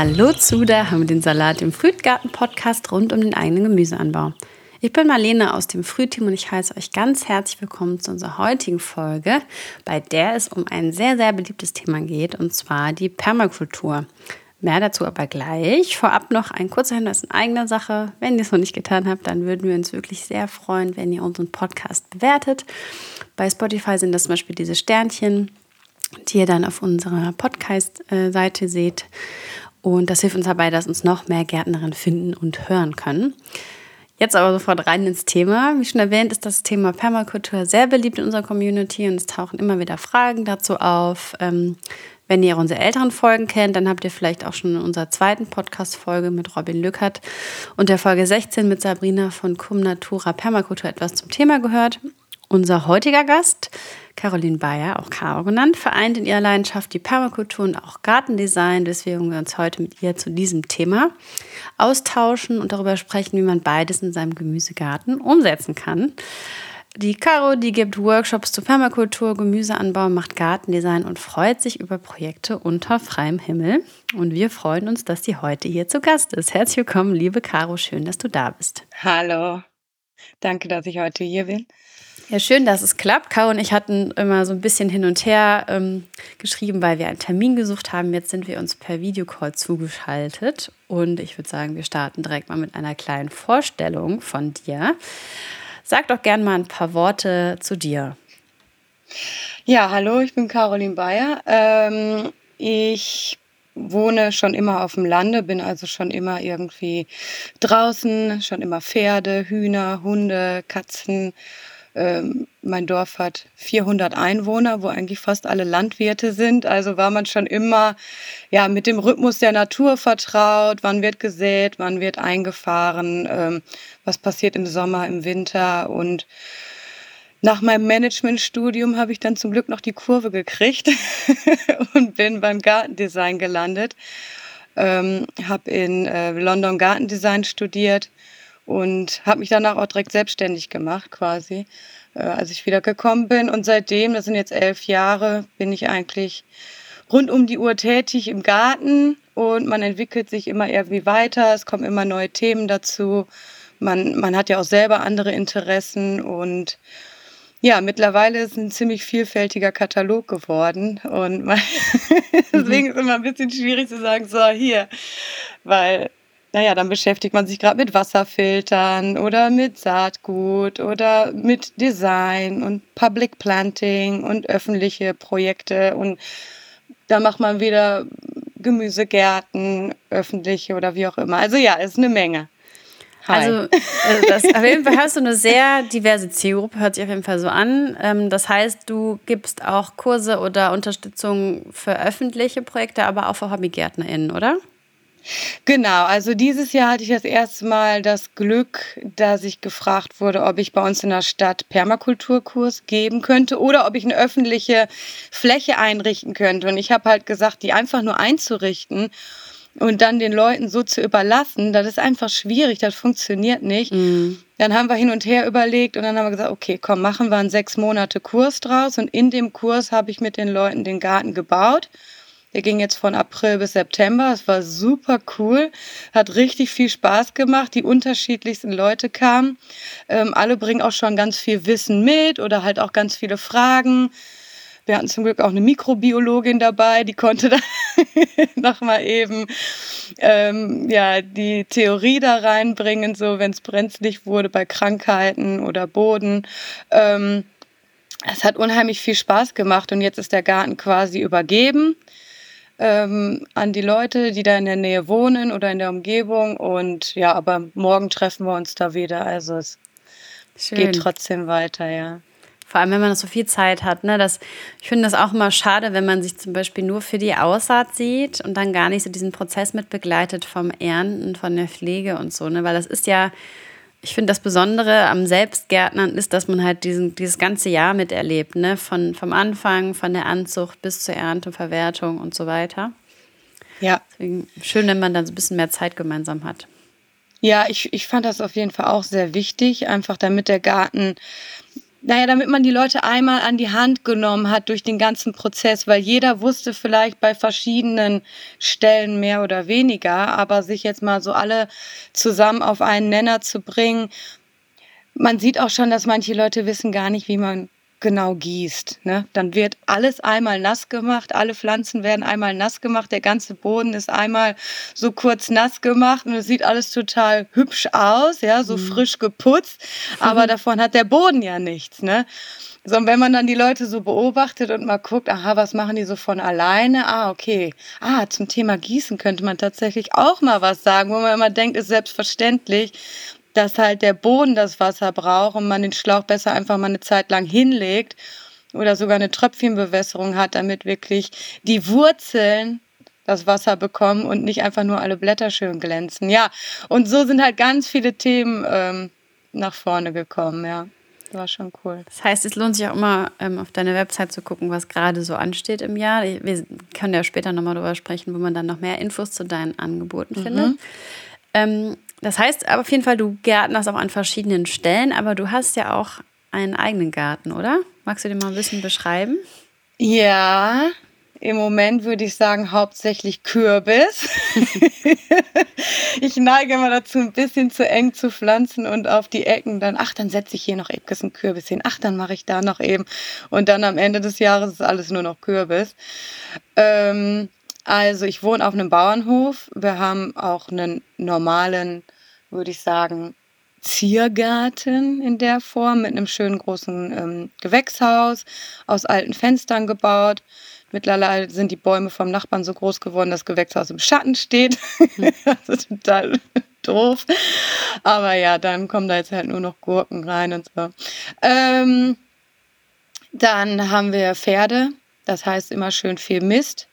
Hallo zu der haben wir den Salat im Frühgarten-Podcast rund um den eigenen Gemüseanbau. Ich bin Marlene aus dem Frühteam und ich heiße euch ganz herzlich willkommen zu unserer heutigen Folge, bei der es um ein sehr, sehr beliebtes Thema geht, und zwar die Permakultur. Mehr dazu aber gleich. Vorab noch ein kurzer Hinweis in eigener Sache. Wenn ihr es noch nicht getan habt, dann würden wir uns wirklich sehr freuen, wenn ihr unseren Podcast bewertet. Bei Spotify sind das zum Beispiel diese Sternchen, die ihr dann auf unserer Podcast-Seite seht. Und das hilft uns dabei, dass uns noch mehr Gärtnerinnen finden und hören können. Jetzt aber sofort rein ins Thema. Wie schon erwähnt, ist das Thema Permakultur sehr beliebt in unserer Community und es tauchen immer wieder Fragen dazu auf. Ähm, wenn ihr unsere älteren Folgen kennt, dann habt ihr vielleicht auch schon in unserer zweiten Podcast-Folge mit Robin Lückert und der Folge 16 mit Sabrina von Cum Natura Permakultur etwas zum Thema gehört. Unser heutiger Gast, Caroline Bayer, auch Caro genannt, vereint in ihrer Leidenschaft die Permakultur und auch Gartendesign, weswegen wir uns heute mit ihr zu diesem Thema austauschen und darüber sprechen, wie man beides in seinem Gemüsegarten umsetzen kann. Die Caro, die gibt Workshops zu Permakultur, Gemüseanbau, macht Gartendesign und freut sich über Projekte unter freiem Himmel. Und wir freuen uns, dass sie heute hier zu Gast ist. Herzlich willkommen, liebe Caro, schön, dass du da bist. Hallo, danke, dass ich heute hier bin. Ja, schön, dass es klappt. Kau und ich hatten immer so ein bisschen hin und her ähm, geschrieben, weil wir einen Termin gesucht haben. Jetzt sind wir uns per Videocall zugeschaltet. Und ich würde sagen, wir starten direkt mal mit einer kleinen Vorstellung von dir. Sag doch gern mal ein paar Worte zu dir. Ja, hallo, ich bin Caroline Bayer. Ähm, ich wohne schon immer auf dem Lande, bin also schon immer irgendwie draußen, schon immer Pferde, Hühner, Hunde, Katzen ähm, mein Dorf hat 400 Einwohner, wo eigentlich fast alle Landwirte sind. Also war man schon immer ja mit dem Rhythmus der Natur vertraut. Wann wird gesät, wann wird eingefahren, ähm, was passiert im Sommer, im Winter und nach meinem Managementstudium habe ich dann zum Glück noch die Kurve gekriegt und bin beim Gartendesign gelandet. Ähm, habe in äh, London Gartendesign studiert und habe mich danach auch direkt selbstständig gemacht quasi, äh, als ich wieder gekommen bin. Und seitdem, das sind jetzt elf Jahre, bin ich eigentlich rund um die Uhr tätig im Garten und man entwickelt sich immer irgendwie weiter. Es kommen immer neue Themen dazu. Man, man hat ja auch selber andere Interessen und ja, mittlerweile ist ein ziemlich vielfältiger Katalog geworden und deswegen ist es immer ein bisschen schwierig zu sagen, so hier, weil naja, dann beschäftigt man sich gerade mit Wasserfiltern oder mit Saatgut oder mit Design und Public Planting und öffentliche Projekte und da macht man wieder Gemüsegärten, öffentliche oder wie auch immer. Also ja, ist eine Menge. Hi. Also äh, das, auf jeden Fall hast du eine sehr diverse Zielgruppe, hört sich auf jeden Fall so an. Ähm, das heißt, du gibst auch Kurse oder Unterstützung für öffentliche Projekte, aber auch für HobbygärtnerInnen, oder? Genau, also dieses Jahr hatte ich das erste Mal das Glück, dass ich gefragt wurde, ob ich bei uns in der Stadt Permakulturkurs geben könnte oder ob ich eine öffentliche Fläche einrichten könnte. Und ich habe halt gesagt, die einfach nur einzurichten und dann den Leuten so zu überlassen, das ist einfach schwierig, das funktioniert nicht. Mhm. Dann haben wir hin und her überlegt und dann haben wir gesagt, okay, komm, machen wir einen sechs Monate Kurs draus. Und in dem Kurs habe ich mit den Leuten den Garten gebaut der ging jetzt von April bis September. Es war super cool, hat richtig viel Spaß gemacht. Die unterschiedlichsten Leute kamen. Ähm, alle bringen auch schon ganz viel Wissen mit oder halt auch ganz viele Fragen. Wir hatten zum Glück auch eine Mikrobiologin dabei, die konnte dann nochmal eben ähm, ja, die Theorie da reinbringen, so wenn es brenzlig wurde bei Krankheiten oder Boden. Ähm, es hat unheimlich viel Spaß gemacht und jetzt ist der Garten quasi übergeben ähm, an die Leute, die da in der Nähe wohnen oder in der Umgebung. Und ja, aber morgen treffen wir uns da wieder. Also es Schön. geht trotzdem weiter, ja. Vor allem, wenn man so viel Zeit hat. Ne? Das, ich finde das auch immer schade, wenn man sich zum Beispiel nur für die Aussaat sieht und dann gar nicht so diesen Prozess mit begleitet vom Ernten, von der Pflege und so. Ne? Weil das ist ja ich finde, das Besondere am Selbstgärtnern ist, dass man halt diesen, dieses ganze Jahr miterlebt, ne? Von, vom Anfang, von der Anzucht bis zur Ernte, Verwertung und so weiter. Ja. Deswegen schön, wenn man dann so ein bisschen mehr Zeit gemeinsam hat. Ja, ich, ich fand das auf jeden Fall auch sehr wichtig, einfach damit der Garten naja, damit man die Leute einmal an die Hand genommen hat durch den ganzen Prozess, weil jeder wusste vielleicht bei verschiedenen Stellen mehr oder weniger, aber sich jetzt mal so alle zusammen auf einen Nenner zu bringen. Man sieht auch schon, dass manche Leute wissen gar nicht, wie man genau gießt. Ne? Dann wird alles einmal nass gemacht, alle Pflanzen werden einmal nass gemacht, der ganze Boden ist einmal so kurz nass gemacht und es sieht alles total hübsch aus, ja, so mhm. frisch geputzt, aber mhm. davon hat der Boden ja nichts. Ne? So, und wenn man dann die Leute so beobachtet und mal guckt, aha, was machen die so von alleine? Ah, okay. Ah, zum Thema Gießen könnte man tatsächlich auch mal was sagen, wo man immer denkt, ist selbstverständlich dass halt der Boden das Wasser braucht und man den Schlauch besser einfach mal eine Zeit lang hinlegt oder sogar eine Tröpfchenbewässerung hat, damit wirklich die Wurzeln das Wasser bekommen und nicht einfach nur alle Blätter schön glänzen. Ja, und so sind halt ganz viele Themen ähm, nach vorne gekommen, ja. Das war schon cool. Das heißt, es lohnt sich auch immer, ähm, auf deine Website zu gucken, was gerade so ansteht im Jahr. Wir können ja später nochmal darüber sprechen, wo man dann noch mehr Infos zu deinen Angeboten mhm. findet. Ähm, das heißt aber auf jeden Fall, du gärtnerst auch an verschiedenen Stellen, aber du hast ja auch einen eigenen Garten, oder? Magst du den mal ein bisschen beschreiben? Ja, im Moment würde ich sagen hauptsächlich Kürbis. ich neige immer dazu, ein bisschen zu eng zu pflanzen und auf die Ecken dann, ach, dann setze ich hier noch eben ein Kürbis hin, ach, dann mache ich da noch eben. Und dann am Ende des Jahres ist alles nur noch Kürbis. Ähm, also ich wohne auf einem Bauernhof. Wir haben auch einen normalen, würde ich sagen, Ziergarten in der Form mit einem schönen großen ähm, Gewächshaus aus alten Fenstern gebaut. Mittlerweile sind die Bäume vom Nachbarn so groß geworden, dass das Gewächshaus im Schatten steht. das ist total doof. Aber ja, dann kommen da jetzt halt nur noch Gurken rein und so. Ähm, dann haben wir Pferde. Das heißt immer schön viel Mist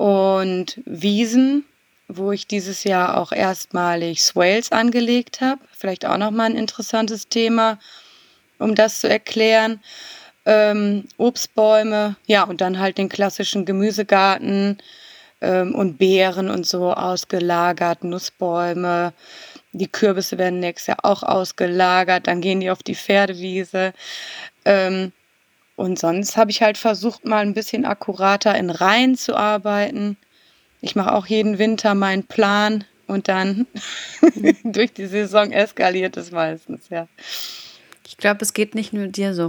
und Wiesen, wo ich dieses Jahr auch erstmalig Swales angelegt habe. Vielleicht auch nochmal ein interessantes Thema, um das zu erklären. Ähm, Obstbäume, ja, und dann halt den klassischen Gemüsegarten ähm, und Beeren und so ausgelagert, Nussbäume. Die Kürbisse werden nächstes Jahr auch ausgelagert, dann gehen die auf die Pferdewiese. Ähm, und sonst habe ich halt versucht, mal ein bisschen akkurater in Reihen zu arbeiten. Ich mache auch jeden Winter meinen Plan und dann durch die Saison eskaliert es meistens, ja. Ich glaube, es geht nicht nur dir so.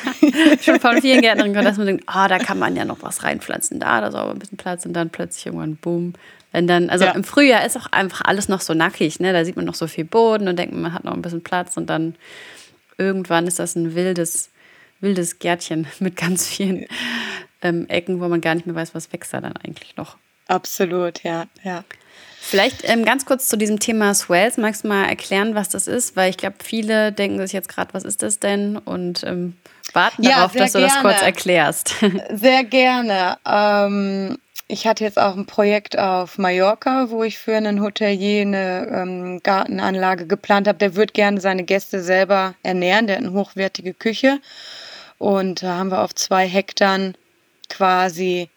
Schon von vielen Gärtnerinnen, dass man denkt, ah, oh, da kann man ja noch was reinpflanzen, da, da ist aber ein bisschen Platz und dann plötzlich irgendwann boom. Wenn dann, also ja. im Frühjahr ist auch einfach alles noch so nackig, ne? Da sieht man noch so viel Boden und denkt, man hat noch ein bisschen Platz und dann irgendwann ist das ein wildes wildes Gärtchen mit ganz vielen ähm, Ecken, wo man gar nicht mehr weiß, was wächst da dann eigentlich noch. Absolut, ja, ja. Vielleicht ähm, ganz kurz zu diesem Thema Swells. Magst du mal erklären, was das ist? Weil ich glaube, viele denken sich jetzt gerade, was ist das denn? Und ähm, warten ja, darauf, dass du das kurz erklärst. Sehr gerne. Ähm, ich hatte jetzt auch ein Projekt auf Mallorca, wo ich für einen Hotelier eine ähm, Gartenanlage geplant habe. Der würde gerne seine Gäste selber ernähren. Der hat eine hochwertige Küche. Und da haben wir auf zwei Hektar quasi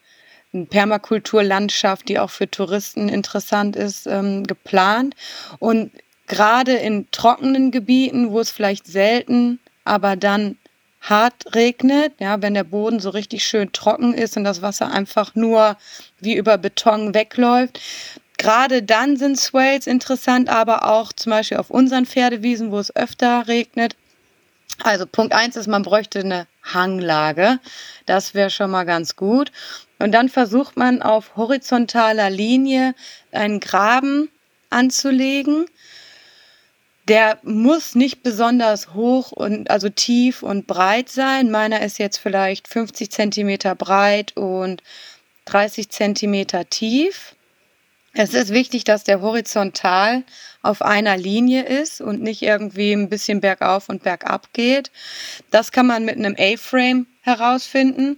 eine Permakulturlandschaft, die auch für Touristen interessant ist, ähm, geplant. Und gerade in trockenen Gebieten, wo es vielleicht selten, aber dann hart regnet, ja, wenn der Boden so richtig schön trocken ist und das Wasser einfach nur wie über Beton wegläuft. Gerade dann sind Swales interessant, aber auch zum Beispiel auf unseren Pferdewiesen, wo es öfter regnet, also Punkt eins ist, man bräuchte eine Hanglage. Das wäre schon mal ganz gut. Und dann versucht man auf horizontaler Linie einen Graben anzulegen. Der muss nicht besonders hoch und also tief und breit sein. Meiner ist jetzt vielleicht 50 Zentimeter breit und 30 Zentimeter tief. Es ist wichtig, dass der horizontal auf einer Linie ist und nicht irgendwie ein bisschen bergauf und bergab geht. Das kann man mit einem A-Frame herausfinden.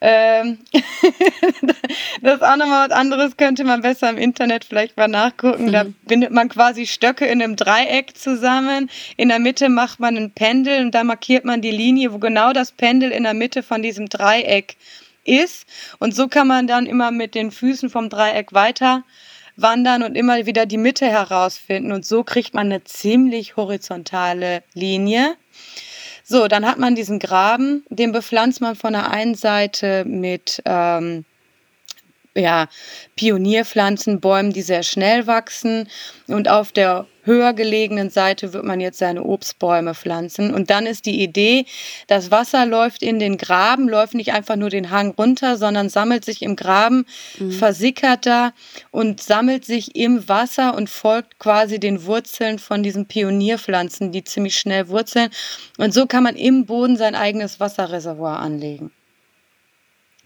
Ähm das ist auch nochmal was anderes, könnte man besser im Internet vielleicht mal nachgucken. Da mhm. bindet man quasi Stöcke in einem Dreieck zusammen. In der Mitte macht man ein Pendel und da markiert man die Linie, wo genau das Pendel in der Mitte von diesem Dreieck ist. Und so kann man dann immer mit den Füßen vom Dreieck weiter wandern und immer wieder die Mitte herausfinden. Und so kriegt man eine ziemlich horizontale Linie. So, dann hat man diesen Graben, den bepflanzt man von der einen Seite mit ähm, ja, Pionierpflanzen, Bäumen, die sehr schnell wachsen. Und auf der höher gelegenen Seite wird man jetzt seine Obstbäume pflanzen. Und dann ist die Idee, das Wasser läuft in den Graben, läuft nicht einfach nur den Hang runter, sondern sammelt sich im Graben, mhm. versickert da und sammelt sich im Wasser und folgt quasi den Wurzeln von diesen Pionierpflanzen, die ziemlich schnell wurzeln. Und so kann man im Boden sein eigenes Wasserreservoir anlegen.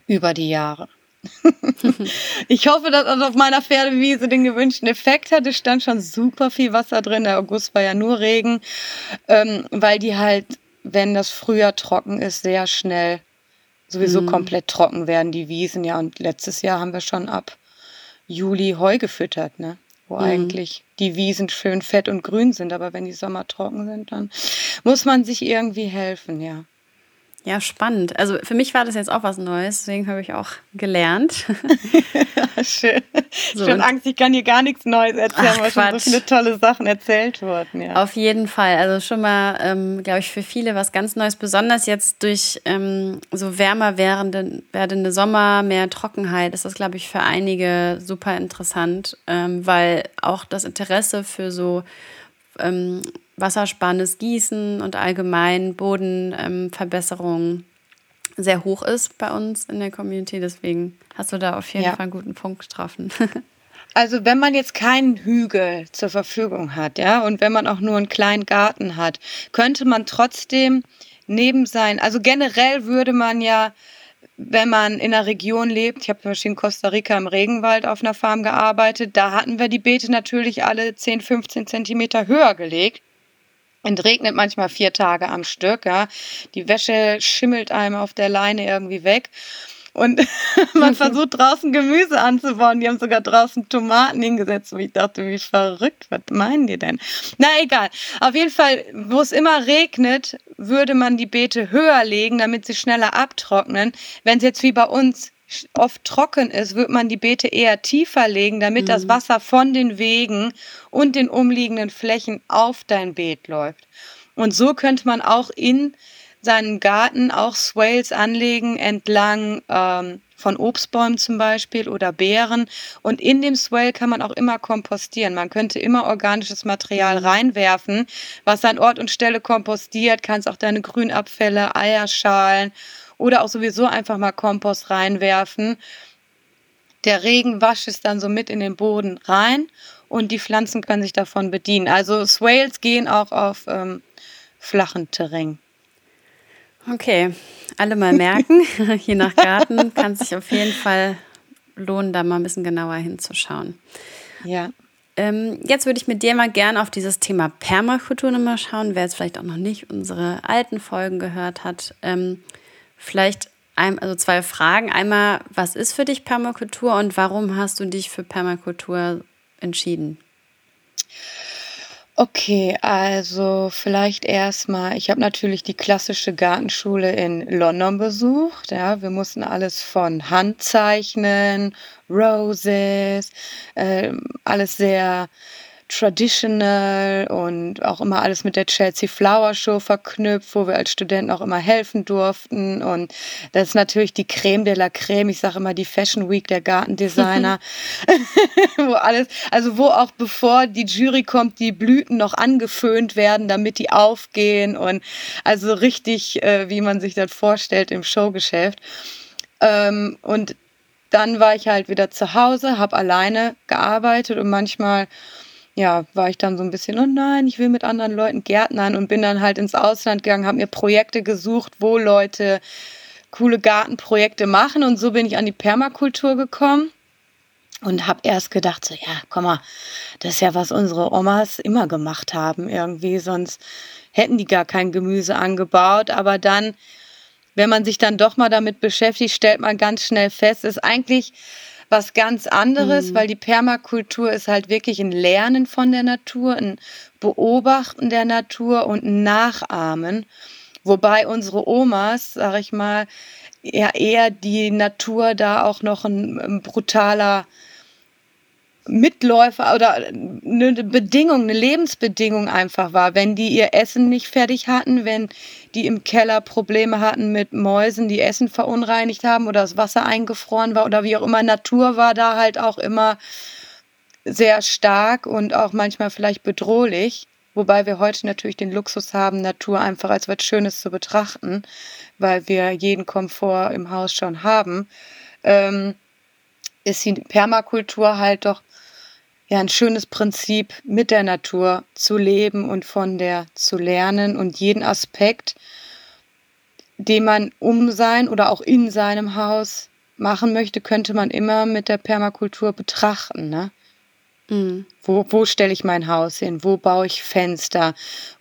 Über die Jahre. ich hoffe, dass das auf meiner Pferdewiese den gewünschten Effekt hat. Es stand schon super viel Wasser drin. Der August war ja nur Regen, ähm, weil die halt, wenn das Frühjahr trocken ist, sehr schnell sowieso mhm. komplett trocken werden, die Wiesen. Ja, und letztes Jahr haben wir schon ab Juli Heu gefüttert, ne? Wo mhm. eigentlich die Wiesen schön fett und grün sind. Aber wenn die Sommer trocken sind, dann muss man sich irgendwie helfen, ja. Ja, spannend. Also für mich war das jetzt auch was Neues, deswegen habe ich auch gelernt. Schön. So, schon Angst, ich kann hier gar nichts Neues erzählen, Ach, weil schon so viele tolle Sachen erzählt wurden. Ja. Auf jeden Fall. Also schon mal, ähm, glaube ich, für viele was ganz Neues, besonders jetzt durch ähm, so wärmer werdende, werdende Sommer, mehr Trockenheit, ist das, glaube ich, für einige super interessant, ähm, weil auch das Interesse für so wassersparendes Gießen und allgemein Bodenverbesserung ähm, sehr hoch ist bei uns in der Community. Deswegen hast du da auf jeden ja. Fall einen guten Punkt getroffen. Also wenn man jetzt keinen Hügel zur Verfügung hat, ja, und wenn man auch nur einen kleinen Garten hat, könnte man trotzdem neben sein, also generell würde man ja, wenn man in einer Region lebt, ich habe zum Beispiel in Costa Rica im Regenwald auf einer Farm gearbeitet, da hatten wir die Beete natürlich alle 10, 15 Zentimeter höher gelegt. Und regnet manchmal vier Tage am Stück, ja. Die Wäsche schimmelt einem auf der Leine irgendwie weg. Und man versucht draußen Gemüse anzubauen. Die haben sogar draußen Tomaten hingesetzt, wo ich dachte, wie verrückt, was meinen die denn? Na egal. Auf jeden Fall, wo es immer regnet, würde man die Beete höher legen, damit sie schneller abtrocknen. Wenn es jetzt wie bei uns oft trocken ist, wird man die Beete eher tiefer legen, damit mhm. das Wasser von den Wegen und den umliegenden Flächen auf dein Beet läuft. Und so könnte man auch in seinen Garten auch Swales anlegen entlang ähm, von Obstbäumen zum Beispiel oder Beeren. Und in dem Swale kann man auch immer kompostieren. Man könnte immer organisches Material mhm. reinwerfen, was an Ort und Stelle kompostiert. Kannst auch deine Grünabfälle, Eierschalen oder auch sowieso einfach mal Kompost reinwerfen. Der Regen wascht es dann so mit in den Boden rein und die Pflanzen können sich davon bedienen. Also Swales gehen auch auf ähm, flachen Terrain. Okay, alle mal merken, je nach Garten kann es sich auf jeden Fall lohnen, da mal ein bisschen genauer hinzuschauen. Ja. Ähm, jetzt würde ich mit dir mal gerne auf dieses Thema Permakultur nochmal schauen, wer jetzt vielleicht auch noch nicht unsere alten Folgen gehört hat. Ähm, Vielleicht ein, also zwei Fragen. Einmal, was ist für dich Permakultur und warum hast du dich für Permakultur entschieden? Okay, also vielleicht erstmal, ich habe natürlich die klassische Gartenschule in London besucht. Ja, wir mussten alles von Hand zeichnen, Roses, äh, alles sehr traditional und auch immer alles mit der Chelsea Flower Show verknüpft, wo wir als Studenten auch immer helfen durften. Und das ist natürlich die Creme de la Creme. Ich sage immer die Fashion Week der Gartendesigner, wo alles, also wo auch bevor die Jury kommt, die Blüten noch angeföhnt werden, damit die aufgehen und also richtig, äh, wie man sich das vorstellt im Showgeschäft. Ähm, und dann war ich halt wieder zu Hause, habe alleine gearbeitet und manchmal ja, war ich dann so ein bisschen, oh nein, ich will mit anderen Leuten gärtnern und bin dann halt ins Ausland gegangen, habe mir Projekte gesucht, wo Leute coole Gartenprojekte machen. Und so bin ich an die Permakultur gekommen und habe erst gedacht, so ja, komm mal, das ist ja was unsere Omas immer gemacht haben irgendwie, sonst hätten die gar kein Gemüse angebaut, aber dann wenn man sich dann doch mal damit beschäftigt, stellt man ganz schnell fest, ist eigentlich was ganz anderes, mhm. weil die Permakultur ist halt wirklich ein Lernen von der Natur, ein Beobachten der Natur und ein Nachahmen. Wobei unsere Omas, sag ich mal, ja eher die Natur da auch noch ein, ein brutaler Mitläufer oder eine Bedingung, eine Lebensbedingung einfach war. Wenn die ihr Essen nicht fertig hatten, wenn die im Keller Probleme hatten mit Mäusen, die Essen verunreinigt haben oder das Wasser eingefroren war oder wie auch immer, Natur war da halt auch immer sehr stark und auch manchmal vielleicht bedrohlich. Wobei wir heute natürlich den Luxus haben, Natur einfach als was Schönes zu betrachten, weil wir jeden Komfort im Haus schon haben. Ähm, ist die Permakultur halt doch ja ein schönes Prinzip, mit der Natur zu leben und von der zu lernen und jeden Aspekt, den man um sein oder auch in seinem Haus machen möchte, könnte man immer mit der Permakultur betrachten. Ne? Mhm. Wo, wo stelle ich mein Haus hin? Wo baue ich Fenster?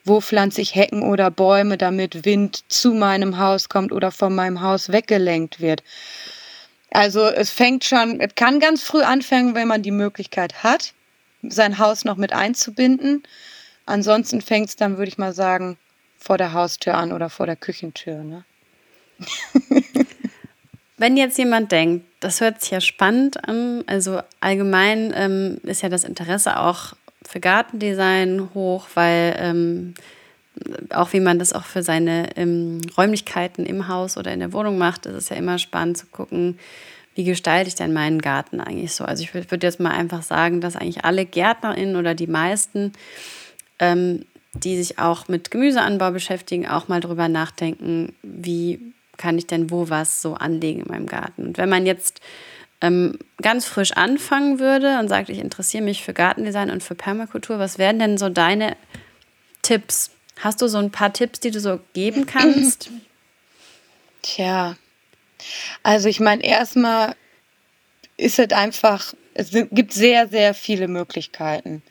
Wo pflanze ich Hecken oder Bäume, damit Wind zu meinem Haus kommt oder von meinem Haus weggelenkt wird? Also es fängt schon, es kann ganz früh anfangen, wenn man die Möglichkeit hat sein Haus noch mit einzubinden. Ansonsten fängt es dann, würde ich mal sagen, vor der Haustür an oder vor der Küchentür. Ne? Wenn jetzt jemand denkt, das hört sich ja spannend an, also allgemein ähm, ist ja das Interesse auch für Gartendesign hoch, weil ähm, auch wie man das auch für seine ähm, Räumlichkeiten im Haus oder in der Wohnung macht, ist es ja immer spannend zu gucken, wie gestalte ich denn meinen Garten eigentlich so? Also ich würde jetzt mal einfach sagen, dass eigentlich alle GärtnerInnen oder die meisten, ähm, die sich auch mit Gemüseanbau beschäftigen, auch mal darüber nachdenken, wie kann ich denn wo was so anlegen in meinem Garten. Und wenn man jetzt ähm, ganz frisch anfangen würde und sagt, ich interessiere mich für Gartendesign und für Permakultur, was wären denn so deine Tipps? Hast du so ein paar Tipps, die du so geben kannst? Tja, also ich meine, erstmal ist es einfach, es gibt sehr, sehr viele Möglichkeiten.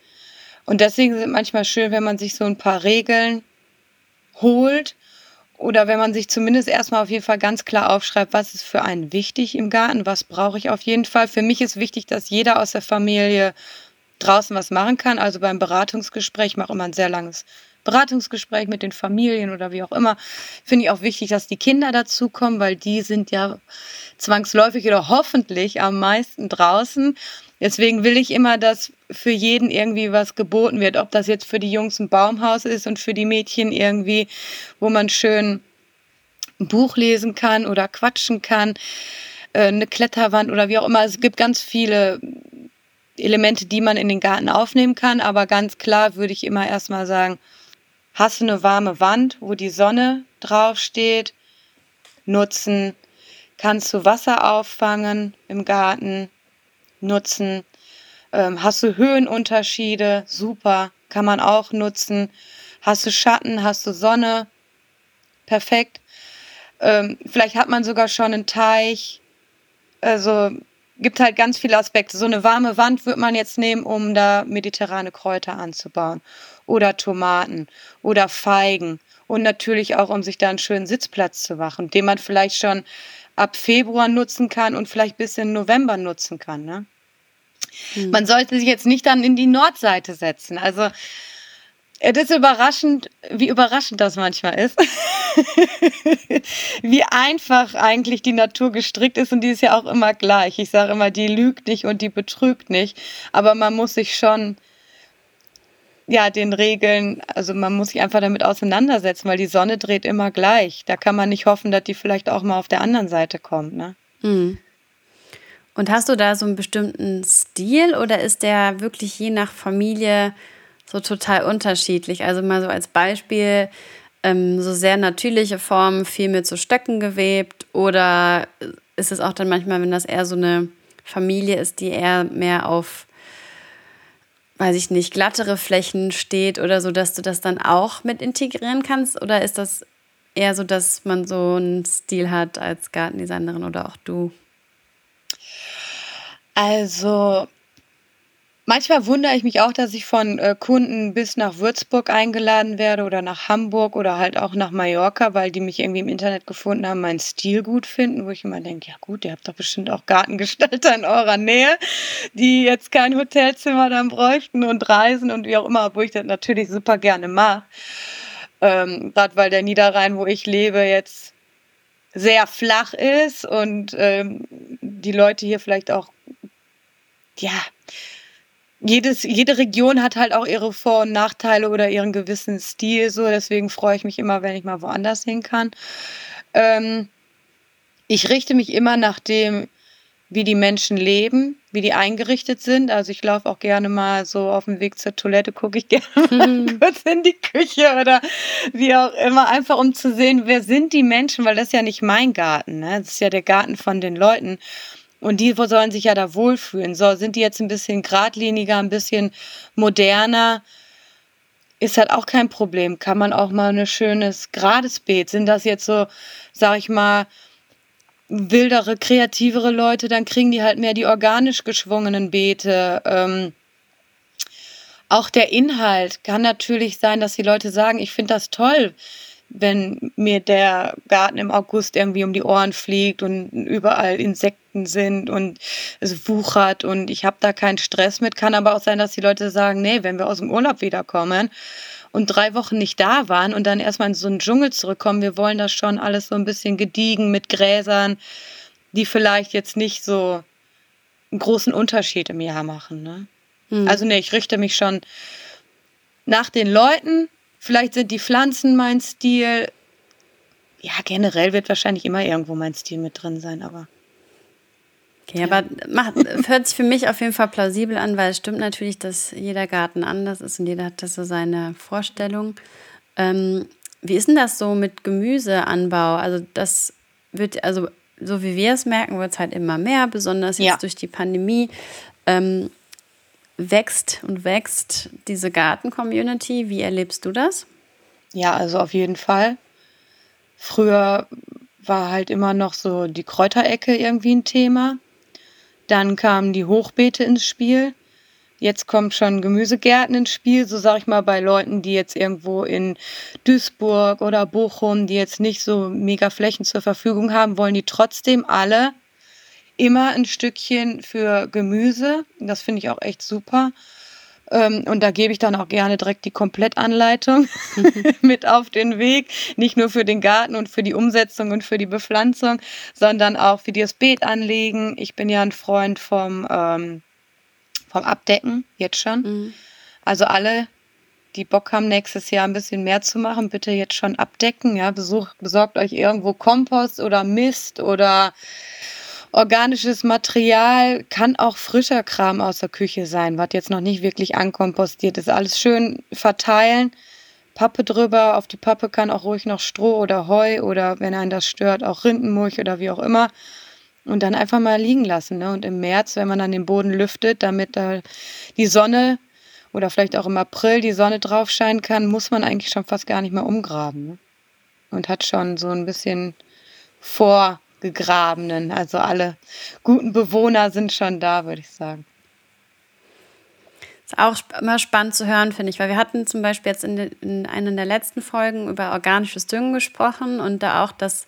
Und deswegen sind es manchmal schön, wenn man sich so ein paar Regeln holt oder wenn man sich zumindest erstmal auf jeden Fall ganz klar aufschreibt, was ist für einen wichtig im Garten, was brauche ich auf jeden Fall. Für mich ist wichtig, dass jeder aus der Familie draußen was machen kann. Also beim Beratungsgespräch mache ich immer ein sehr langes Beratungsgespräch mit den Familien oder wie auch immer, finde ich auch wichtig, dass die Kinder dazukommen, weil die sind ja zwangsläufig oder hoffentlich am meisten draußen. Deswegen will ich immer, dass für jeden irgendwie was geboten wird, ob das jetzt für die Jungs ein Baumhaus ist und für die Mädchen irgendwie, wo man schön ein Buch lesen kann oder quatschen kann, äh, eine Kletterwand oder wie auch immer. Es gibt ganz viele Elemente, die man in den Garten aufnehmen kann, aber ganz klar würde ich immer erstmal sagen, Hast du eine warme Wand, wo die Sonne draufsteht? Nutzen. Kannst du Wasser auffangen im Garten? Nutzen. Ähm, hast du Höhenunterschiede? Super, kann man auch nutzen. Hast du Schatten? Hast du Sonne? Perfekt. Ähm, vielleicht hat man sogar schon einen Teich. Also gibt halt ganz viele Aspekte. So eine warme Wand wird man jetzt nehmen, um da mediterrane Kräuter anzubauen oder Tomaten oder Feigen und natürlich auch, um sich da einen schönen Sitzplatz zu machen, den man vielleicht schon ab Februar nutzen kann und vielleicht bis in November nutzen kann. Ne? Hm. Man sollte sich jetzt nicht dann in die Nordseite setzen. Also es ist überraschend, wie überraschend das manchmal ist. wie einfach eigentlich die Natur gestrickt ist und die ist ja auch immer gleich. Ich sage immer, die lügt nicht und die betrügt nicht. Aber man muss sich schon ja, den Regeln, also man muss sich einfach damit auseinandersetzen, weil die Sonne dreht immer gleich. Da kann man nicht hoffen, dass die vielleicht auch mal auf der anderen Seite kommt. Ne? Mhm. Und hast du da so einen bestimmten Stil oder ist der wirklich je nach Familie so total unterschiedlich? Also mal so als Beispiel, ähm, so sehr natürliche Formen, viel mit so Stöcken gewebt oder ist es auch dann manchmal, wenn das eher so eine Familie ist, die eher mehr auf weiß ich nicht, glattere Flächen steht oder so, dass du das dann auch mit integrieren kannst? Oder ist das eher so, dass man so einen Stil hat als Gartendesignerin oder auch du? Also Manchmal wundere ich mich auch, dass ich von äh, Kunden bis nach Würzburg eingeladen werde oder nach Hamburg oder halt auch nach Mallorca, weil die mich irgendwie im Internet gefunden haben, meinen Stil gut finden, wo ich immer denke, ja gut, ihr habt doch bestimmt auch Gartengestalter in eurer Nähe, die jetzt kein Hotelzimmer dann bräuchten und reisen und wie auch immer, wo ich das natürlich super gerne mache. Ähm, Gerade weil der Niederrhein, wo ich lebe, jetzt sehr flach ist und ähm, die Leute hier vielleicht auch, ja, jedes, jede Region hat halt auch ihre Vor- und Nachteile oder ihren gewissen Stil. So, deswegen freue ich mich immer, wenn ich mal woanders hin kann. Ähm, ich richte mich immer nach dem, wie die Menschen leben, wie die eingerichtet sind. Also ich laufe auch gerne mal so auf dem Weg zur Toilette, gucke ich gerne mal mhm. kurz in die Küche oder wie auch immer, einfach um zu sehen, wer sind die Menschen, weil das ist ja nicht mein Garten, ne? das ist ja der Garten von den Leuten. Und die sollen sich ja da wohlfühlen. So, sind die jetzt ein bisschen geradliniger, ein bisschen moderner, ist halt auch kein Problem. Kann man auch mal ein schönes gerades Beet. Sind das jetzt so, sag ich mal, wildere, kreativere Leute, dann kriegen die halt mehr die organisch geschwungenen Beete. Ähm, auch der Inhalt kann natürlich sein, dass die Leute sagen, ich finde das toll, wenn mir der Garten im August irgendwie um die Ohren fliegt und überall Insekten sind und es wuchert und ich habe da keinen Stress mit. Kann aber auch sein, dass die Leute sagen, nee, wenn wir aus dem Urlaub wiederkommen und drei Wochen nicht da waren und dann erstmal in so einen Dschungel zurückkommen, wir wollen das schon alles so ein bisschen gediegen mit Gräsern, die vielleicht jetzt nicht so einen großen Unterschied im Jahr machen. Ne? Mhm. Also nee, ich richte mich schon nach den Leuten Vielleicht sind die Pflanzen mein Stil. Ja, generell wird wahrscheinlich immer irgendwo mein Stil mit drin sein, aber. Okay, aber macht, hört sich für mich auf jeden Fall plausibel an, weil es stimmt natürlich, dass jeder Garten anders ist und jeder hat das so seine Vorstellung. Ähm, wie ist denn das so mit Gemüseanbau? Also das wird, also so wie wir es merken, wird es halt immer mehr, besonders jetzt ja. durch die Pandemie. Ähm, wächst und wächst diese Garten-Community. Wie erlebst du das? Ja, also auf jeden Fall. Früher war halt immer noch so die Kräuterecke irgendwie ein Thema. Dann kamen die Hochbeete ins Spiel. Jetzt kommt schon Gemüsegärten ins Spiel, so sag ich mal, bei Leuten, die jetzt irgendwo in Duisburg oder Bochum, die jetzt nicht so mega Flächen zur Verfügung haben, wollen die trotzdem alle immer ein Stückchen für Gemüse. Das finde ich auch echt super. Ähm, und da gebe ich dann auch gerne direkt die Komplettanleitung mit auf den Weg. Nicht nur für den Garten und für die Umsetzung und für die Bepflanzung, sondern auch für das Beet anlegen. Ich bin ja ein Freund vom, ähm, vom Abdecken, jetzt schon. Mhm. Also alle, die Bock haben, nächstes Jahr ein bisschen mehr zu machen, bitte jetzt schon abdecken. Ja, besuch, besorgt euch irgendwo Kompost oder Mist oder organisches Material kann auch frischer Kram aus der Küche sein, was jetzt noch nicht wirklich ankompostiert ist. Alles schön verteilen, Pappe drüber. Auf die Pappe kann auch ruhig noch Stroh oder Heu oder wenn einen das stört, auch Rindenmulch oder wie auch immer. Und dann einfach mal liegen lassen. Ne? Und im März, wenn man dann den Boden lüftet, damit da die Sonne oder vielleicht auch im April die Sonne drauf scheinen kann, muss man eigentlich schon fast gar nicht mehr umgraben. Ne? Und hat schon so ein bisschen vor Gegrabenen. Also alle guten Bewohner sind schon da, würde ich sagen. Ist auch immer spannend zu hören, finde ich, weil wir hatten zum Beispiel jetzt in, de, in einer der letzten Folgen über organisches Düngen gesprochen und da auch, dass,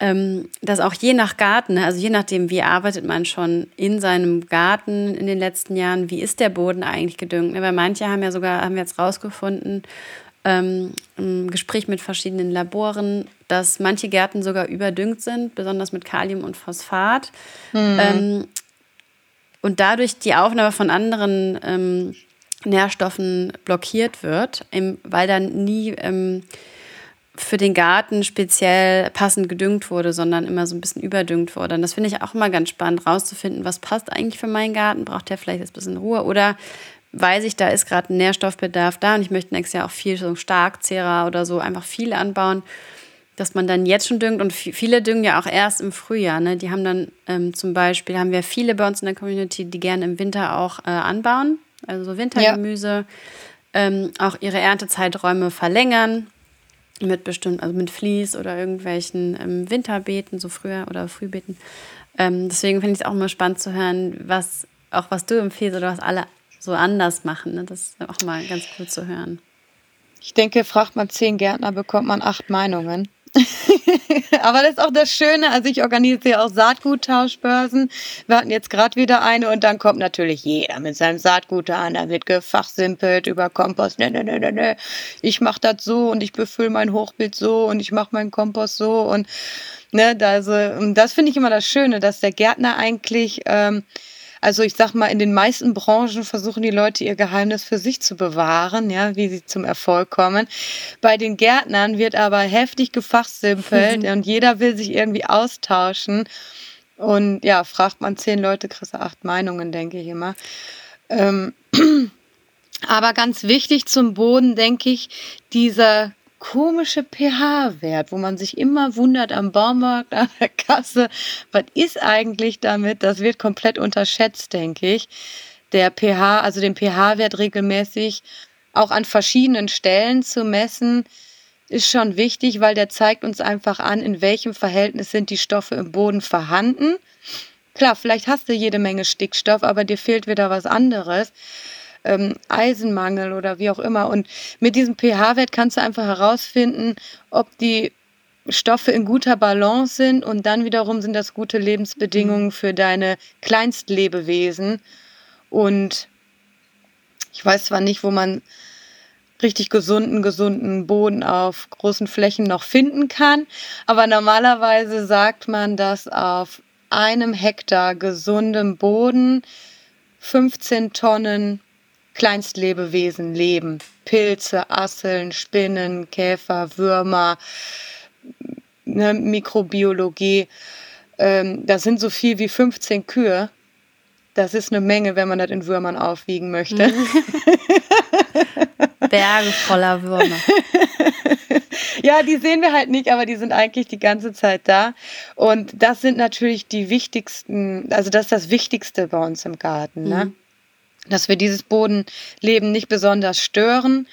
ähm, dass auch je nach Garten, also je nachdem, wie arbeitet man schon in seinem Garten in den letzten Jahren, wie ist der Boden eigentlich gedüngt? Ne, weil manche haben ja sogar, haben wir jetzt rausgefunden, ähm, im Gespräch mit verschiedenen Laboren, dass manche Gärten sogar überdüngt sind, besonders mit Kalium und Phosphat. Mhm. Ähm, und dadurch die Aufnahme von anderen ähm, Nährstoffen blockiert wird, weil dann nie ähm, für den Garten speziell passend gedüngt wurde, sondern immer so ein bisschen überdüngt wurde. Und das finde ich auch immer ganz spannend, rauszufinden, was passt eigentlich für meinen Garten. Braucht der vielleicht ein bisschen Ruhe oder weiß ich, da ist gerade ein Nährstoffbedarf da und ich möchte nächstes Jahr auch viel so Starkzehrer oder so einfach viel anbauen, dass man dann jetzt schon düngt und viele düngen ja auch erst im Frühjahr. Ne? Die haben dann ähm, zum Beispiel, haben wir viele bei uns in der Community, die gerne im Winter auch äh, anbauen, also so Wintergemüse, ja. ähm, auch ihre Erntezeiträume verlängern mit bestimmt, also mit Vlies oder irgendwelchen ähm, Winterbeeten, so früher oder Frühbeeten. Ähm, deswegen finde ich es auch immer spannend zu hören, was auch was du empfiehlst oder was alle so anders machen. Ne? Das ist auch mal ganz cool zu hören. Ich denke, fragt man zehn Gärtner, bekommt man acht Meinungen. Aber das ist auch das Schöne. Also ich organisiere auch Saatguttauschbörsen. Wir hatten jetzt gerade wieder eine und dann kommt natürlich jeder mit seinem Saatgut an. Da wird gefachsimpelt über Kompost. Ne, ne, ne, ne, ne. Ich mache das so und ich befülle mein Hochbeet so und ich mache meinen Kompost so und ne, also das finde ich immer das Schöne, dass der Gärtner eigentlich ähm, Also ich sag mal, in den meisten Branchen versuchen die Leute ihr Geheimnis für sich zu bewahren, ja, wie sie zum Erfolg kommen. Bei den Gärtnern wird aber heftig gefachsimpelt mhm. und jeder will sich irgendwie austauschen. Und ja, fragt man zehn Leute, kriegst du acht Meinungen, denke ich immer. Ähm, aber ganz wichtig zum Boden, denke ich, dieser komische pH-Wert, wo man sich immer wundert am Baumarkt, an der Kasse, was ist eigentlich damit? Das wird komplett unterschätzt, denke ich. Der pH, also den pH-Wert regelmäßig auch an verschiedenen Stellen zu messen, ist schon wichtig, weil der zeigt uns einfach an, in welchem Verhältnis sind die Stoffe im Boden vorhanden. Klar, vielleicht hast du jede Menge Stickstoff, aber dir fehlt wieder was anderes ähm, Eisenmangel oder wie auch immer. Und mit diesem pH-Wert kannst du einfach herausfinden, ob die Stoffe in guter Balance sind und dann wiederum sind das gute Lebensbedingungen für deine Kleinstlebewesen. Und ich weiß zwar nicht, wo man richtig gesunden, gesunden Boden auf großen Flächen noch finden kann, aber normalerweise sagt man, dass auf einem Hektar gesundem Boden 15 Tonnen Kleinstlebewesen leben. Pilze, Asseln, Spinnen, Käfer, Würmer, ne, Mikrobiologie. Ähm, das sind so viel wie 15 Kühe. Das ist eine Menge, wenn man das in Würmern aufwiegen möchte. Mhm. Berge voller Würmer. ja, die sehen wir halt nicht, aber die sind eigentlich die ganze Zeit da. Und das sind natürlich die wichtigsten, also das ist das Wichtigste bei uns im Garten. Ne? Mhm dass wir dieses Bodenleben nicht besonders stören.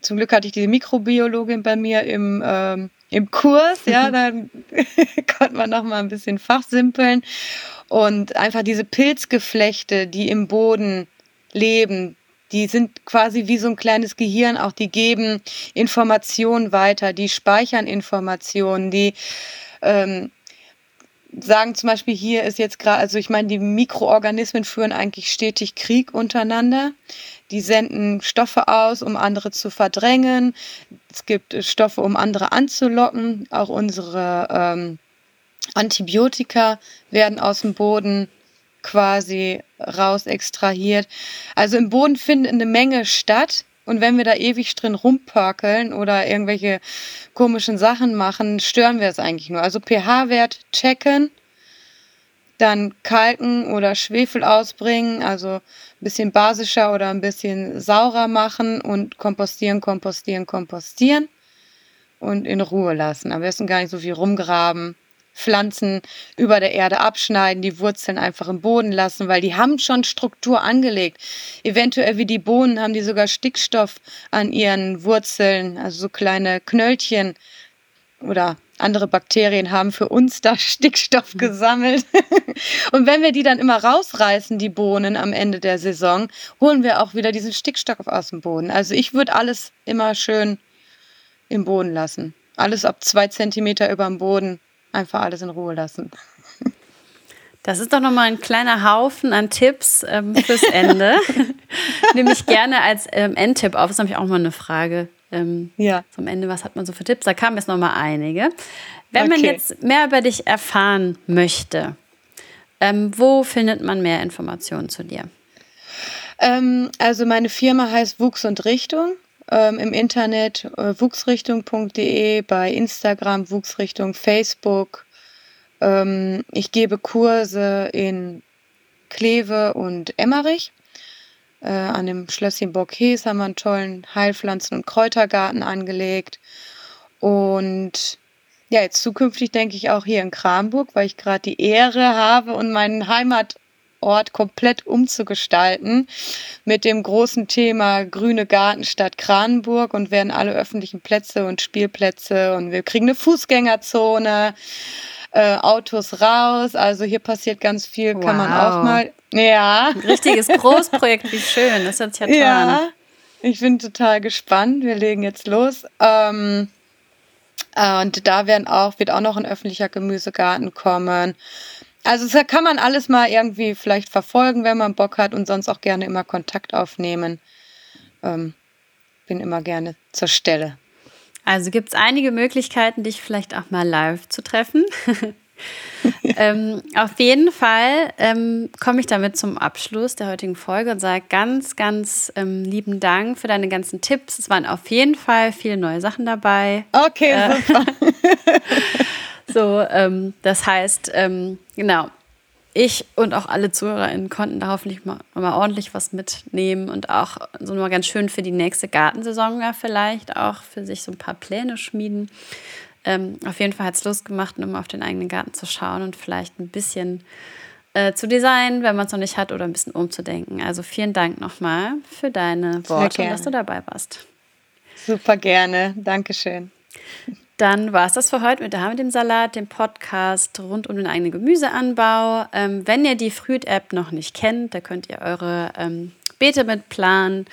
Zum Glück hatte ich diese Mikrobiologin bei mir im, ähm, im Kurs, ja, dann konnte man noch mal ein bisschen fachsimpeln und einfach diese Pilzgeflechte, die im Boden leben, die sind quasi wie so ein kleines Gehirn, auch die geben Informationen weiter, die speichern Informationen, die ähm, sagen zum Beispiel, hier ist jetzt gerade, also ich meine, die Mikroorganismen führen eigentlich stetig Krieg untereinander. Die senden Stoffe aus, um andere zu verdrängen. Es gibt Stoffe, um andere anzulocken. Auch unsere ähm, Antibiotika werden aus dem Boden quasi raus extrahiert. Also im Boden findet eine Menge statt, und wenn wir da ewig drin rumpörkeln oder irgendwelche komischen Sachen machen, stören wir es eigentlich nur. Also pH-Wert checken, dann Kalken oder Schwefel ausbringen, also ein bisschen basischer oder ein bisschen saurer machen und kompostieren, kompostieren, kompostieren und in Ruhe lassen. Am besten gar nicht so viel rumgraben. Pflanzen über der Erde abschneiden, die Wurzeln einfach im Boden lassen, weil die haben schon Struktur angelegt. Eventuell wie die Bohnen haben die sogar Stickstoff an ihren Wurzeln, also so kleine Knöllchen oder andere Bakterien haben für uns da Stickstoff mhm. gesammelt. Und wenn wir die dann immer rausreißen, die Bohnen am Ende der Saison, holen wir auch wieder diesen Stickstoff aus dem Boden. Also ich würde alles immer schön im Boden lassen. Alles ab zwei Zentimeter über dem Boden einfach alles in Ruhe lassen. Das ist doch nochmal ein kleiner Haufen an Tipps ähm, fürs Ende. Nehme ich gerne als ähm, Endtipp auf. Das ist nämlich auch mal eine Frage. Ähm, ja. Zum Ende, was hat man so für Tipps? Da kamen jetzt nochmal einige. Wenn okay. man jetzt mehr über dich erfahren möchte, ähm, wo findet man mehr Informationen zu dir? Ähm, also meine Firma heißt Wuchs und Richtung ähm, im Internet äh, wuchsrichtung.de, bei Instagram Wuchsrichtung, Facebook. Ähm, ich gebe Kurse in Kleve und Emmerich. Äh, an dem Schlösschen Borghese haben wir einen tollen Heilpflanzen- und Kräutergarten angelegt. Und ja, jetzt zukünftig denke ich auch hier in Kramburg, weil ich gerade die Ehre habe und meinen Heimat Ort komplett umzugestalten mit dem großen Thema Grüne Gartenstadt Kranenburg und werden alle öffentlichen Plätze und Spielplätze und wir kriegen eine Fußgängerzone, äh, Autos raus. Also hier passiert ganz viel, wow. kann man auch mal. Ja. Ein richtiges Großprojekt, wie schön. Das hört sich ja toll ja, an. Ich bin total gespannt. Wir legen jetzt los. Ähm, äh, und da werden auch, wird auch noch ein öffentlicher Gemüsegarten kommen. Also da kann man alles mal irgendwie vielleicht verfolgen, wenn man Bock hat und sonst auch gerne immer Kontakt aufnehmen. Ähm, bin immer gerne zur Stelle. Also gibt es einige Möglichkeiten, dich vielleicht auch mal live zu treffen. ähm, auf jeden Fall ähm, komme ich damit zum Abschluss der heutigen Folge und sage ganz, ganz ähm, lieben Dank für deine ganzen Tipps. Es waren auf jeden Fall viele neue Sachen dabei. Okay, äh, super. so, ähm, das heißt, ähm, genau, ich und auch alle ZuhörerInnen konnten da hoffentlich mal, mal ordentlich was mitnehmen und auch so mal ganz schön für die nächste Gartensaison ja vielleicht auch für sich so ein paar Pläne schmieden. Ähm, auf jeden Fall hat es Lust gemacht, um auf den eigenen Garten zu schauen und vielleicht ein bisschen äh, zu designen, wenn man es noch nicht hat, oder ein bisschen umzudenken. Also vielen Dank nochmal für deine Worte und dass du dabei warst. Super gerne. Dankeschön. Dann war es das für heute mit der mit dem Salat, dem Podcast rund um den eigenen Gemüseanbau. Ähm, wenn ihr die Früht-App noch nicht kennt, da könnt ihr eure ähm, Beete mit planen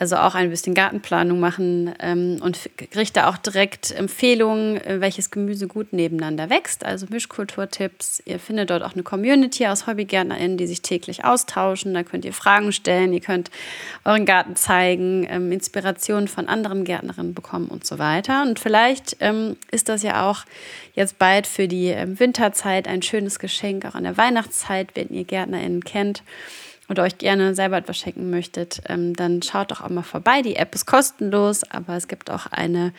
also auch ein bisschen Gartenplanung machen ähm, und kriegt da auch direkt Empfehlungen, äh, welches Gemüse gut nebeneinander wächst, also Mischkulturtipps. Ihr findet dort auch eine Community aus HobbygärtnerInnen, die sich täglich austauschen. Da könnt ihr Fragen stellen, ihr könnt euren Garten zeigen, ähm, Inspirationen von anderen Gärtnerinnen bekommen und so weiter. Und vielleicht ähm, ist das ja auch jetzt bald für die ähm, Winterzeit ein schönes Geschenk, auch an der Weihnachtszeit, wenn ihr GärtnerInnen kennt oder euch gerne selber etwas schenken möchtet, ähm, dann schaut doch auch mal vorbei. Die App ist kostenlos, aber es gibt auch eine,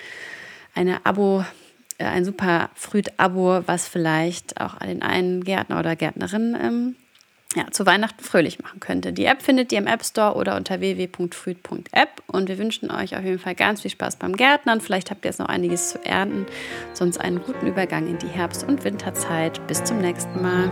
eine Abo, äh, ein super Früht-Abo, was vielleicht auch den einen Gärtner oder Gärtnerin ähm, ja, zu Weihnachten fröhlich machen könnte. Die App findet ihr im App Store oder unter www.früht.app und wir wünschen euch auf jeden Fall ganz viel Spaß beim Gärtnern. Vielleicht habt ihr jetzt noch einiges zu ernten. Sonst einen guten Übergang in die Herbst- und Winterzeit. Bis zum nächsten Mal.